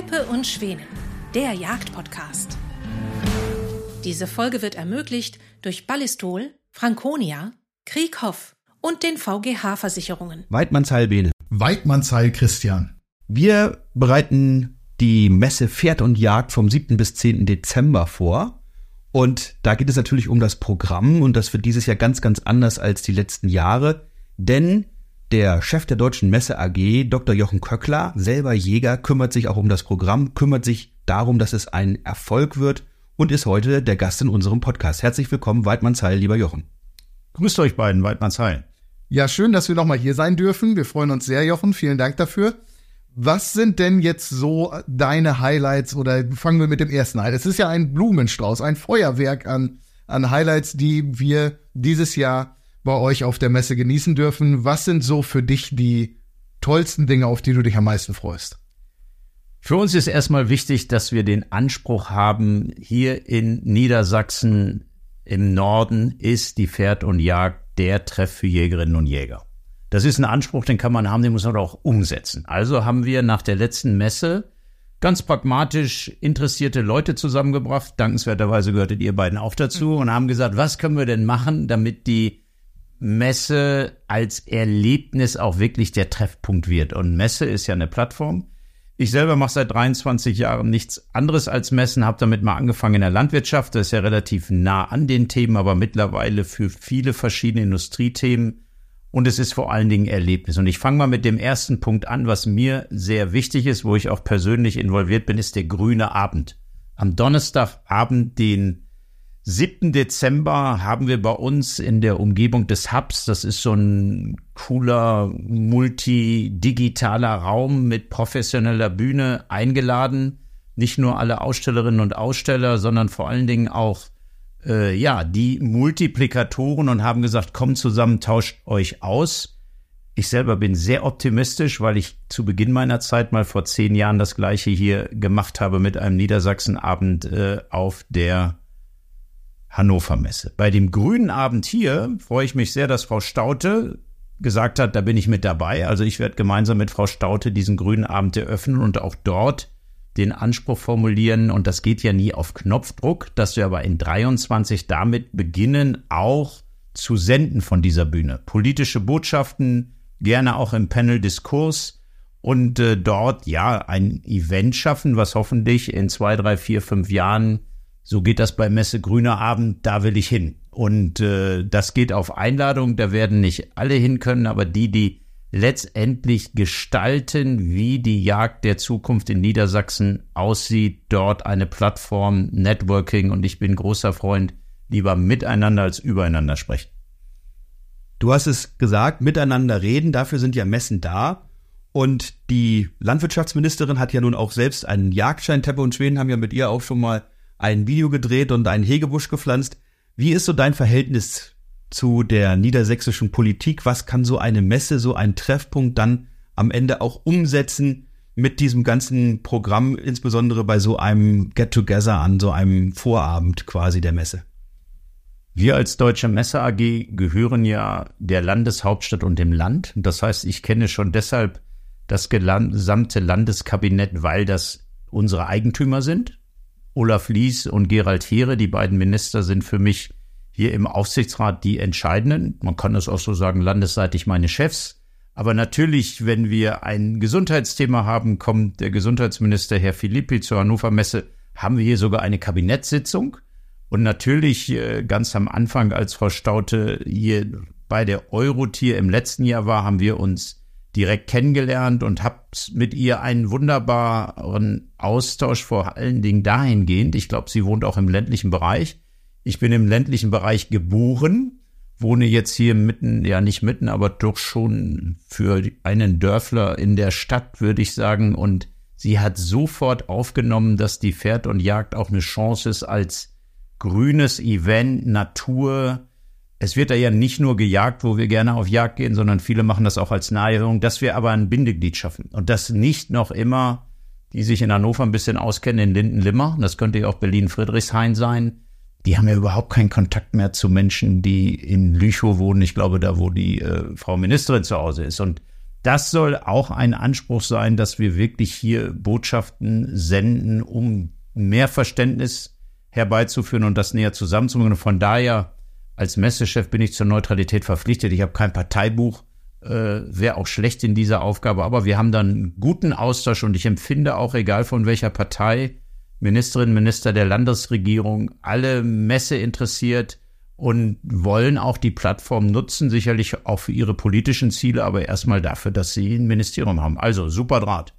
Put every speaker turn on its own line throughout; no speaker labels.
Teppe und Schwänen, der Jagdpodcast. Diese Folge wird ermöglicht durch Ballistol, Franconia, Krieghoff und den VGH-Versicherungen.
Weidmannsheil Bene.
Weidmannsheil Christian.
Wir bereiten die Messe Pferd und Jagd vom 7. bis 10. Dezember vor. Und da geht es natürlich um das Programm und das wird dieses Jahr ganz, ganz anders als die letzten Jahre, denn der Chef der Deutschen Messe AG, Dr. Jochen Köckler, selber Jäger, kümmert sich auch um das Programm, kümmert sich darum, dass es ein Erfolg wird und ist heute der Gast in unserem Podcast. Herzlich willkommen, Weidmannsheil, lieber Jochen.
Grüßt euch beiden, Weidmannsheil.
Ja, schön, dass wir nochmal hier sein dürfen. Wir freuen uns sehr, Jochen. Vielen Dank dafür. Was sind denn jetzt so deine Highlights oder fangen wir mit dem ersten Highlight? Es ist ja ein Blumenstrauß, ein Feuerwerk an, an Highlights, die wir dieses Jahr bei euch auf der Messe genießen dürfen. Was sind so für dich die tollsten Dinge, auf die du dich am meisten freust?
Für uns ist erstmal wichtig, dass wir den Anspruch haben, hier in Niedersachsen im Norden ist die Pferd und Jagd der Treff für Jägerinnen und Jäger. Das ist ein Anspruch, den kann man haben, den muss man auch umsetzen. Also haben wir nach der letzten Messe ganz pragmatisch interessierte Leute zusammengebracht. Dankenswerterweise gehörtet ihr beiden auch dazu und haben gesagt, was können wir denn machen, damit die Messe als Erlebnis auch wirklich der Treffpunkt wird. Und Messe ist ja eine Plattform. Ich selber mache seit 23 Jahren nichts anderes als Messen, habe damit mal angefangen in der Landwirtschaft. Das ist ja relativ nah an den Themen, aber mittlerweile für viele verschiedene Industriethemen. Und es ist vor allen Dingen Erlebnis. Und ich fange mal mit dem ersten Punkt an, was mir sehr wichtig ist, wo ich auch persönlich involviert bin, ist der grüne Abend. Am Donnerstagabend, den 7. Dezember haben wir bei uns in der Umgebung des Hubs, das ist so ein cooler multidigitaler Raum mit professioneller Bühne eingeladen. Nicht nur alle Ausstellerinnen und Aussteller, sondern vor allen Dingen auch äh, ja die Multiplikatoren und haben gesagt, kommt zusammen, tauscht euch aus. Ich selber bin sehr optimistisch, weil ich zu Beginn meiner Zeit mal vor zehn Jahren das gleiche hier gemacht habe mit einem Niedersachsenabend äh, auf der Hannover Messe. Bei dem grünen Abend hier freue ich mich sehr, dass Frau Staute gesagt hat, da bin ich mit dabei. Also ich werde gemeinsam mit Frau Staute diesen grünen Abend eröffnen und auch dort den Anspruch formulieren. Und das geht ja nie auf Knopfdruck, dass wir aber in 23 damit beginnen, auch zu senden von dieser Bühne. Politische Botschaften, gerne auch im Panel Diskurs und äh, dort ja ein Event schaffen, was hoffentlich in zwei, drei, vier, fünf Jahren so geht das bei Messe Grüner Abend, da will ich hin. Und äh, das geht auf Einladung, da werden nicht alle hin können, aber die, die letztendlich gestalten, wie die Jagd der Zukunft in Niedersachsen aussieht, dort eine Plattform, Networking und ich bin großer Freund, lieber miteinander als übereinander sprechen.
Du hast es gesagt, miteinander reden, dafür sind ja Messen da. Und die Landwirtschaftsministerin hat ja nun auch selbst einen Jagdschein. Teppe und Schweden haben ja mit ihr auch schon mal ein Video gedreht und einen Hegebusch gepflanzt. Wie ist so dein Verhältnis zu der niedersächsischen Politik? Was kann so eine Messe, so ein Treffpunkt dann am Ende auch umsetzen mit diesem ganzen Programm, insbesondere bei so einem Get-Together an so einem Vorabend quasi der Messe?
Wir als Deutsche Messe AG gehören ja der Landeshauptstadt und dem Land. Das heißt, ich kenne schon deshalb das gesamte Landeskabinett, weil das unsere Eigentümer sind. Olaf Lies und Gerald Heere, die beiden Minister, sind für mich hier im Aufsichtsrat die entscheidenden. Man kann das auch so sagen, landesseitig meine Chefs. Aber natürlich, wenn wir ein Gesundheitsthema haben, kommt der Gesundheitsminister Herr Philippi zur Hannover Messe, haben wir hier sogar eine Kabinettssitzung. Und natürlich äh, ganz am Anfang, als Frau Staute hier bei der Eurotier im letzten Jahr war, haben wir uns direkt kennengelernt und habe mit ihr einen wunderbaren Austausch vor allen Dingen dahingehend. Ich glaube, sie wohnt auch im ländlichen Bereich. Ich bin im ländlichen Bereich geboren, wohne jetzt hier mitten, ja nicht mitten, aber doch schon für einen Dörfler in der Stadt, würde ich sagen. Und sie hat sofort aufgenommen, dass die Pferd und Jagd auch eine Chance ist als grünes Event, Natur, es wird da ja nicht nur gejagt, wo wir gerne auf Jagd gehen, sondern viele machen das auch als Naherholung, dass wir aber ein Bindeglied schaffen und das nicht noch immer, die sich in Hannover ein bisschen auskennen, in Linden-Limmer, das könnte ja auch Berlin-Friedrichshain sein, die haben ja überhaupt keinen Kontakt mehr zu Menschen, die in Lüchow wohnen. Ich glaube, da, wo die äh, Frau Ministerin zu Hause ist. Und Das soll auch ein Anspruch sein, dass wir wirklich hier Botschaften senden, um mehr Verständnis herbeizuführen und das näher zusammenzubringen. Von daher, als Messechef bin ich zur Neutralität verpflichtet. Ich habe kein Parteibuch, äh, wäre auch schlecht in dieser Aufgabe, aber wir haben dann einen guten Austausch und ich empfinde auch, egal von welcher Partei, Ministerinnen, Minister der Landesregierung, alle Messe interessiert und wollen auch die Plattform nutzen, sicherlich auch für ihre politischen Ziele, aber erstmal dafür, dass sie ein Ministerium haben. Also super Draht.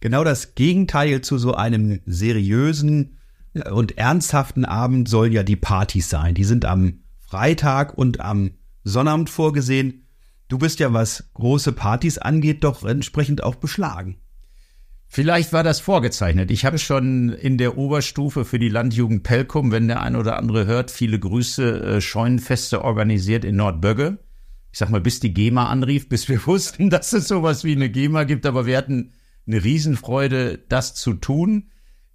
Genau das Gegenteil zu so einem seriösen und ernsthaften Abend sollen ja die Partys sein. Die sind am Freitag und am Sonnabend vorgesehen. Du bist ja, was große Partys angeht, doch entsprechend auch beschlagen.
Vielleicht war das vorgezeichnet. Ich habe schon in der Oberstufe für die Landjugend Pelkum, wenn der ein oder andere hört, viele Grüße, äh, Scheunenfeste organisiert in Nordbögge. Ich sag mal, bis die GEMA anrief, bis wir wussten, dass es sowas wie eine GEMA gibt, aber wir hatten eine Riesenfreude, das zu tun.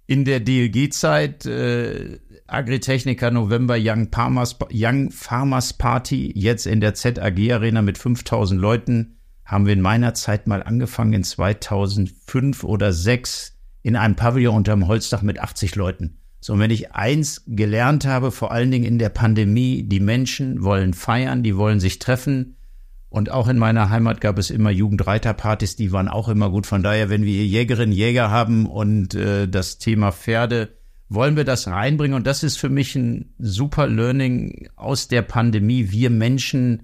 In der DLG-Zeit äh, Agritechnica November Young Farmers, Young Farmers Party, jetzt in der ZAG Arena mit 5000 Leuten haben wir in meiner Zeit mal angefangen, in 2005 oder 6 in einem Pavillon unterm Holzdach mit 80 Leuten. So, und wenn ich eins gelernt habe, vor allen Dingen in der Pandemie, die Menschen wollen feiern, die wollen sich treffen. Und auch in meiner Heimat gab es immer Jugendreiterpartys, die waren auch immer gut. Von daher, wenn wir Jägerinnen, Jäger haben und äh, das Thema Pferde, wollen wir das reinbringen. Und das ist für mich ein super Learning aus der Pandemie. Wir Menschen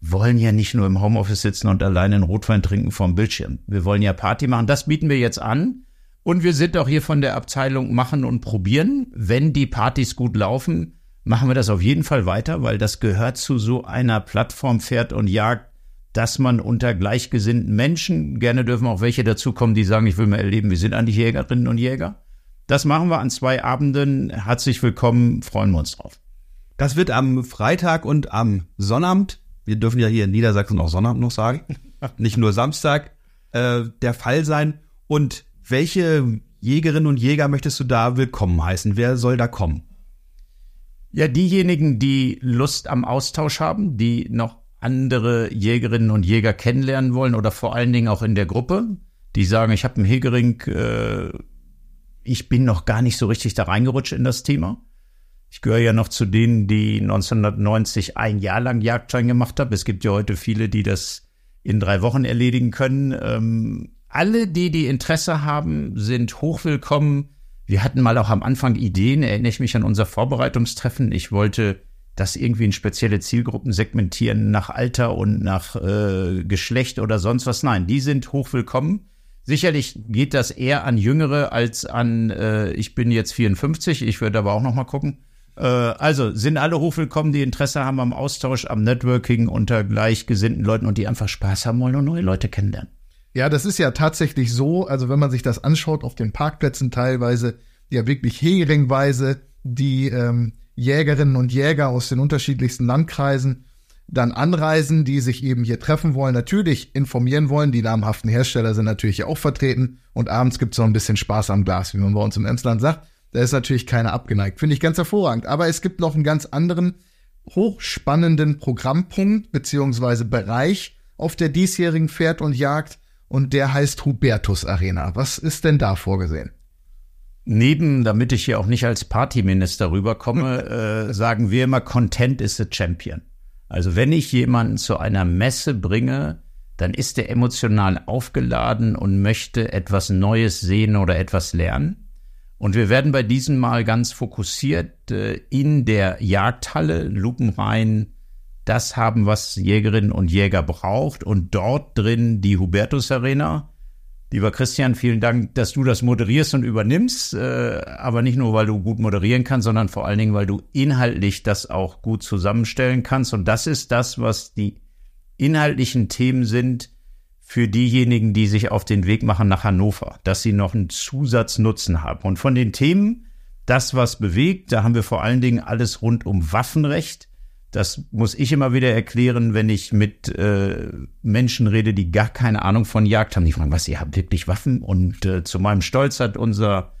wollen ja nicht nur im Homeoffice sitzen und alleine einen Rotwein trinken vom Bildschirm. Wir wollen ja Party machen. Das bieten wir jetzt an. Und wir sind auch hier von der Abteilung machen und probieren. Wenn die Partys gut laufen, machen wir das auf jeden Fall weiter, weil das gehört zu so einer Plattform Pferd und Jagd, dass man unter gleichgesinnten Menschen, gerne dürfen auch welche dazukommen, die sagen, ich will mal erleben, wir sind eigentlich Jägerinnen und Jäger. Das machen wir an zwei Abenden. Herzlich willkommen, freuen wir uns drauf.
Das wird am Freitag und am Sonnabend wir dürfen ja hier in Niedersachsen auch Sonnabend noch sagen, nicht nur Samstag, äh, der Fall sein. Und welche Jägerinnen und Jäger möchtest du da willkommen heißen? Wer soll da kommen?
Ja, diejenigen, die Lust am Austausch haben, die noch andere Jägerinnen und Jäger kennenlernen wollen oder vor allen Dingen auch in der Gruppe, die sagen, ich habe einen Hegering, äh, ich bin noch gar nicht so richtig da reingerutscht in das Thema. Ich gehöre ja noch zu denen, die 1990 ein Jahr lang Jagdschein gemacht haben. Es gibt ja heute viele, die das in drei Wochen erledigen können. Ähm, alle, die die Interesse haben, sind hochwillkommen. Wir hatten mal auch am Anfang Ideen, erinnere ich mich an unser Vorbereitungstreffen. Ich wollte das irgendwie in spezielle Zielgruppen segmentieren nach Alter und nach äh, Geschlecht oder sonst was. Nein, die sind hochwillkommen. Sicherlich geht das eher an Jüngere als an, äh, ich bin jetzt 54, ich würde aber auch noch mal gucken. Äh, also sind alle hochwillkommen, die Interesse haben am Austausch, am Networking unter gleichgesinnten Leuten und die einfach Spaß haben wollen und neue Leute kennenlernen.
Ja, das ist ja tatsächlich so. Also wenn man sich das anschaut auf den Parkplätzen teilweise, ja wirklich heringweise die ähm, Jägerinnen und Jäger aus den unterschiedlichsten Landkreisen dann anreisen, die sich eben hier treffen wollen, natürlich informieren wollen. Die namhaften Hersteller sind natürlich auch vertreten und abends gibt es noch ein bisschen Spaß am Glas, wie man bei uns im Emsland sagt. Da ist natürlich keiner abgeneigt. Finde ich ganz hervorragend. Aber es gibt noch einen ganz anderen hochspannenden Programmpunkt beziehungsweise Bereich auf der diesjährigen Pferd und Jagd und der heißt Hubertus Arena. Was ist denn da vorgesehen?
Neben, damit ich hier auch nicht als Partyminister rüberkomme, äh, sagen wir immer, Content is the Champion. Also wenn ich jemanden zu einer Messe bringe, dann ist er emotional aufgeladen und möchte etwas Neues sehen oder etwas lernen. Und wir werden bei diesem Mal ganz fokussiert äh, in der Jagdhalle lupenrein das haben, was Jägerinnen und Jäger braucht und dort drin die Hubertus Arena. Lieber Christian, vielen Dank, dass du das moderierst und übernimmst, äh, aber nicht nur, weil du gut moderieren kannst, sondern vor allen Dingen, weil du inhaltlich das auch gut zusammenstellen kannst. Und das ist das, was die inhaltlichen Themen sind, für diejenigen, die sich auf den Weg machen nach Hannover, dass sie noch einen Zusatznutzen haben. Und von den Themen, das, was bewegt, da haben wir vor allen Dingen alles rund um Waffenrecht. Das muss ich immer wieder erklären, wenn ich mit äh, Menschen rede, die gar keine Ahnung von Jagd haben. Die fragen, was, ihr habt wirklich Waffen? Und äh, zu meinem Stolz hat unser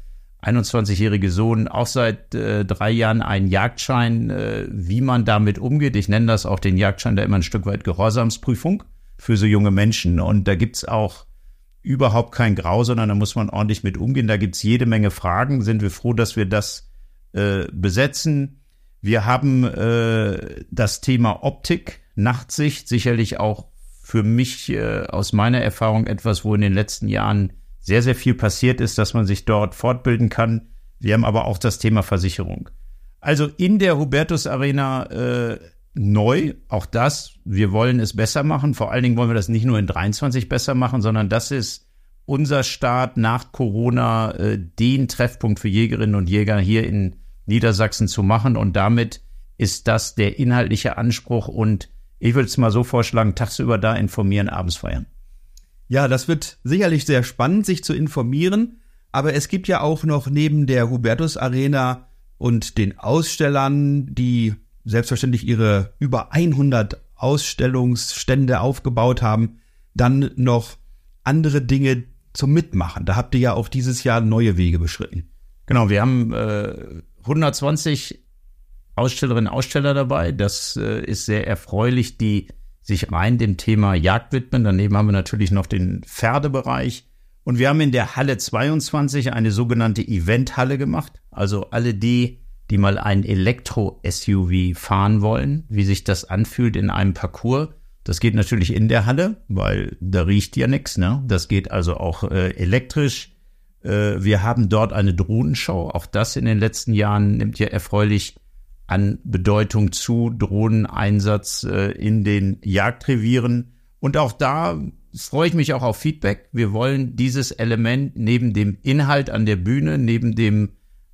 21-jährige Sohn auch seit äh, drei Jahren einen Jagdschein, äh, wie man damit umgeht. Ich nenne das auch den Jagdschein der immer ein Stück weit Gehorsamsprüfung für so junge Menschen. Und da gibt's auch überhaupt kein Grau, sondern da muss man ordentlich mit umgehen. Da gibt's jede Menge Fragen. Sind wir froh, dass wir das äh, besetzen. Wir haben äh, das Thema Optik, Nachtsicht, sicherlich auch für mich äh, aus meiner Erfahrung etwas, wo in den letzten Jahren sehr, sehr viel passiert ist, dass man sich dort fortbilden kann. Wir haben aber auch das Thema Versicherung. Also in der Hubertus Arena äh, neu, auch das, wir wollen es besser machen. Vor allen Dingen wollen wir das nicht nur in 23 besser machen, sondern das ist unser Start nach Corona, äh, den Treffpunkt für Jägerinnen und Jäger hier in Niedersachsen zu machen. Und damit ist das der inhaltliche Anspruch. Und ich würde es mal so vorschlagen, tagsüber da informieren, abends feiern.
Ja, das wird sicherlich sehr spannend, sich zu informieren. Aber es gibt ja auch noch neben der Hubertus Arena und den Ausstellern, die selbstverständlich ihre über 100 Ausstellungsstände aufgebaut haben, dann noch andere Dinge zum Mitmachen. Da habt ihr ja auch dieses Jahr neue Wege beschritten.
Genau, wir haben äh, 120 Ausstellerinnen und Aussteller dabei. Das äh, ist sehr erfreulich, die sich rein dem Thema Jagd widmen. Daneben haben wir natürlich noch den Pferdebereich. Und wir haben in der Halle 22 eine sogenannte Eventhalle gemacht. Also alle die, die mal ein Elektro-SUV fahren wollen, wie sich das anfühlt in einem Parcours. Das geht natürlich in der Halle, weil da riecht ja nichts. Ne? Das geht also auch äh, elektrisch. Äh, wir haben dort eine Drohnenshow. Auch das in den letzten Jahren nimmt ja erfreulich an Bedeutung zu. Drohneneinsatz äh, in den Jagdrevieren. Und auch da freue ich mich auch auf Feedback. Wir wollen dieses Element neben dem Inhalt an der Bühne, neben dem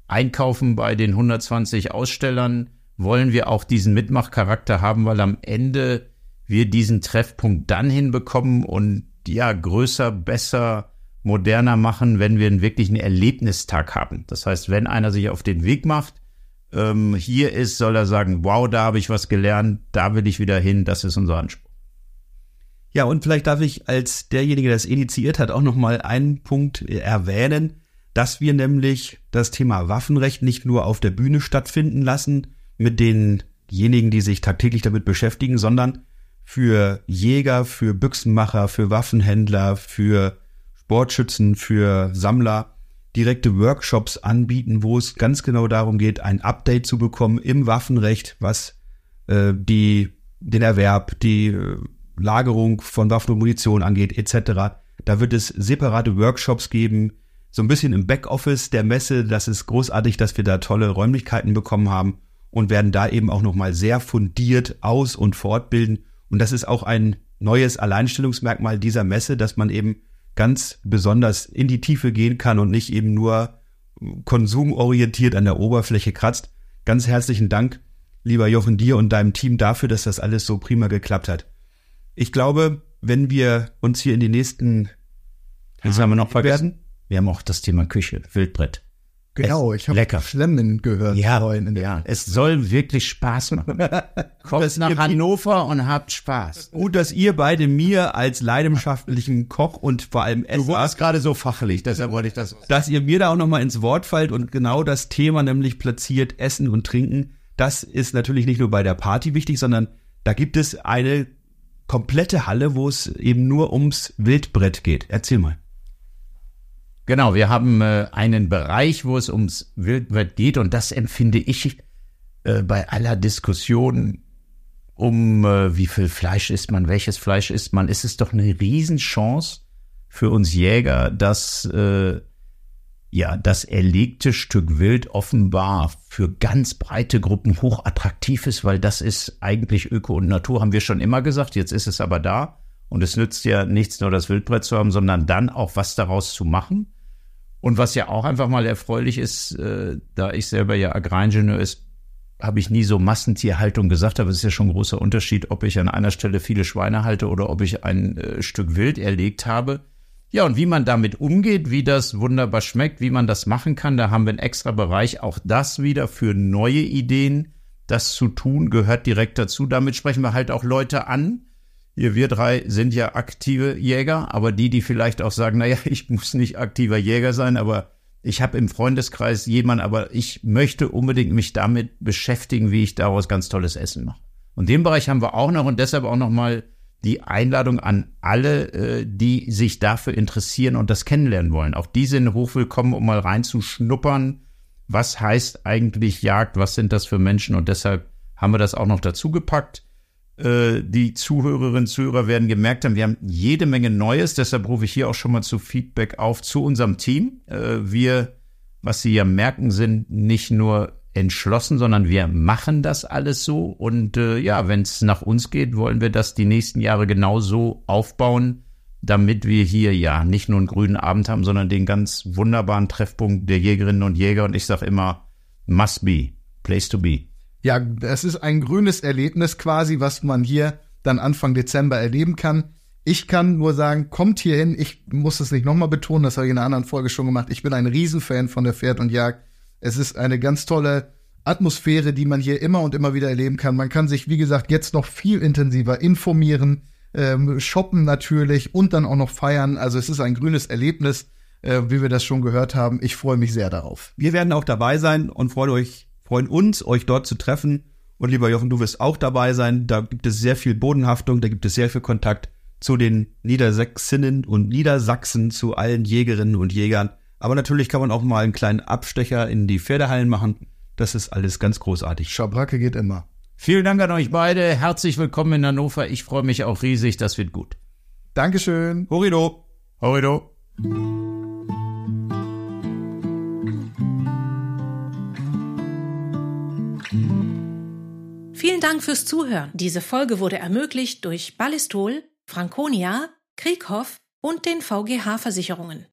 Einkaufen bei den 120 Ausstellern, wollen wir auch diesen Mitmachcharakter haben, weil am Ende wir diesen Treffpunkt dann hinbekommen und ja, größer, besser, moderner machen, wenn wir einen wirklichen Erlebnistag haben. Das heißt, wenn einer sich auf den Weg macht, ähm, hier ist, soll er sagen, wow, da habe ich was gelernt, da will ich wieder hin, das ist unser Anspruch.
Ja, und vielleicht darf ich als derjenige, der es initiiert hat, auch noch mal einen Punkt erwähnen, dass wir nämlich das Thema Waffenrecht nicht nur auf der Bühne stattfinden lassen mit denjenigen, die sich tagtäglich damit beschäftigen, sondern für Jäger, für Büchsenmacher, für Waffenhändler, für Sportschützen, für Sammler direkte Workshops anbieten, wo es ganz genau darum geht, ein Update zu bekommen im Waffenrecht, was äh, die den Erwerb, die äh, Lagerung von Waffen und Munition angeht, etc. Da wird es separate Workshops geben, so ein bisschen im Backoffice der Messe. Das ist großartig, dass wir da tolle Räumlichkeiten bekommen haben und werden da eben auch nochmal sehr fundiert aus- und fortbilden. Und das ist auch ein neues Alleinstellungsmerkmal dieser Messe, dass man eben ganz besonders in die Tiefe gehen kann und nicht eben nur konsumorientiert an der Oberfläche kratzt. Ganz herzlichen Dank, lieber Jochen, dir und deinem Team dafür, dass das alles so prima geklappt hat. Ich glaube, wenn wir uns hier in die nächsten
Jetzt haben wir noch vergessen. Wir haben auch das Thema Küche, Wildbrett.
Genau, ich habe Schlemmen gehört.
Ja, vorhin. ja, es soll wirklich Spaß machen. Kommt nach Hannover und habt Spaß.
Gut, dass ihr beide mir als leidenschaftlichen Koch und vor allem
Esser... Du warst gerade so fachlich, deshalb wollte ich das...
Dass ihr mir da auch nochmal ins Wort fallt und genau das Thema nämlich platziert, Essen und Trinken, das ist natürlich nicht nur bei der Party wichtig, sondern da gibt es eine komplette Halle, wo es eben nur ums Wildbrett geht. Erzähl mal.
Genau, wir haben äh, einen Bereich, wo es ums Wildbrett geht und das empfinde ich äh, bei aller Diskussion um äh, wie viel Fleisch isst man, welches Fleisch isst man, ist es doch eine Riesenchance für uns Jäger, dass äh, ja das erlegte Stück Wild offenbar für ganz breite Gruppen hochattraktiv ist, weil das ist eigentlich Öko und Natur, haben wir schon immer gesagt, jetzt ist es aber da. Und es nützt ja nichts nur das Wildbrett zu haben, sondern dann auch was daraus zu machen. Und was ja auch einfach mal erfreulich ist, äh, da ich selber ja Agraringenieur ist, habe ich nie so Massentierhaltung gesagt, aber es ist ja schon ein großer Unterschied, ob ich an einer Stelle viele Schweine halte oder ob ich ein äh, Stück Wild erlegt habe. Ja, und wie man damit umgeht, wie das wunderbar schmeckt, wie man das machen kann, da haben wir einen extra Bereich. Auch das wieder für neue Ideen. Das zu tun gehört direkt dazu. Damit sprechen wir halt auch Leute an, wir drei sind ja aktive Jäger, aber die, die vielleicht auch sagen, naja, ich muss nicht aktiver Jäger sein, aber ich habe im Freundeskreis jemanden, aber ich möchte unbedingt mich damit beschäftigen, wie ich daraus ganz tolles Essen mache. Und den Bereich haben wir auch noch und deshalb auch noch mal die Einladung an alle, äh, die sich dafür interessieren und das kennenlernen wollen. Auch die sind hochwillkommen, um mal reinzuschnuppern. Was heißt eigentlich Jagd? Was sind das für Menschen? Und deshalb haben wir das auch noch dazu gepackt. Äh, die Zuhörerinnen und Zuhörer werden gemerkt haben, wir haben jede Menge Neues. Deshalb rufe ich hier auch schon mal zu Feedback auf zu unserem Team. Äh, wir, was Sie ja merken, sind nicht nur entschlossen, sondern wir machen das alles so. Und äh, ja, wenn es nach uns geht, wollen wir das die nächsten Jahre genauso aufbauen, damit wir hier ja nicht nur einen grünen Abend haben, sondern den ganz wunderbaren Treffpunkt der Jägerinnen und Jäger. Und ich sage immer, must be, place to be.
Ja, es ist ein grünes Erlebnis quasi, was man hier dann Anfang Dezember erleben kann. Ich kann nur sagen, kommt hier hin. Ich muss es nicht nochmal betonen, das habe ich in einer anderen Folge schon gemacht. Ich bin ein Riesenfan von der Pferd und Jagd. Es ist eine ganz tolle Atmosphäre, die man hier immer und immer wieder erleben kann. Man kann sich, wie gesagt, jetzt noch viel intensiver informieren, ähm, shoppen natürlich und dann auch noch feiern. Also es ist ein grünes Erlebnis, äh, wie wir das schon gehört haben. Ich freue mich sehr darauf.
Wir werden auch dabei sein und freuen euch, freuen uns, euch dort zu treffen. Und lieber Jochen, du wirst auch dabei sein. Da gibt es sehr viel Bodenhaftung, da gibt es sehr viel Kontakt zu den Niedersächsinnen und Niedersachsen, zu allen Jägerinnen und Jägern. Aber natürlich kann man auch mal einen kleinen Abstecher in die Pferdehallen machen. Das ist alles ganz großartig.
Schabracke geht immer.
Vielen Dank an euch beide. Herzlich willkommen in Hannover. Ich freue mich auch riesig. Das wird gut.
Dankeschön.
Horido.
Horido.
Vielen Dank fürs Zuhören. Diese Folge wurde ermöglicht durch Ballistol, Franconia, Krieghoff und den VGH Versicherungen.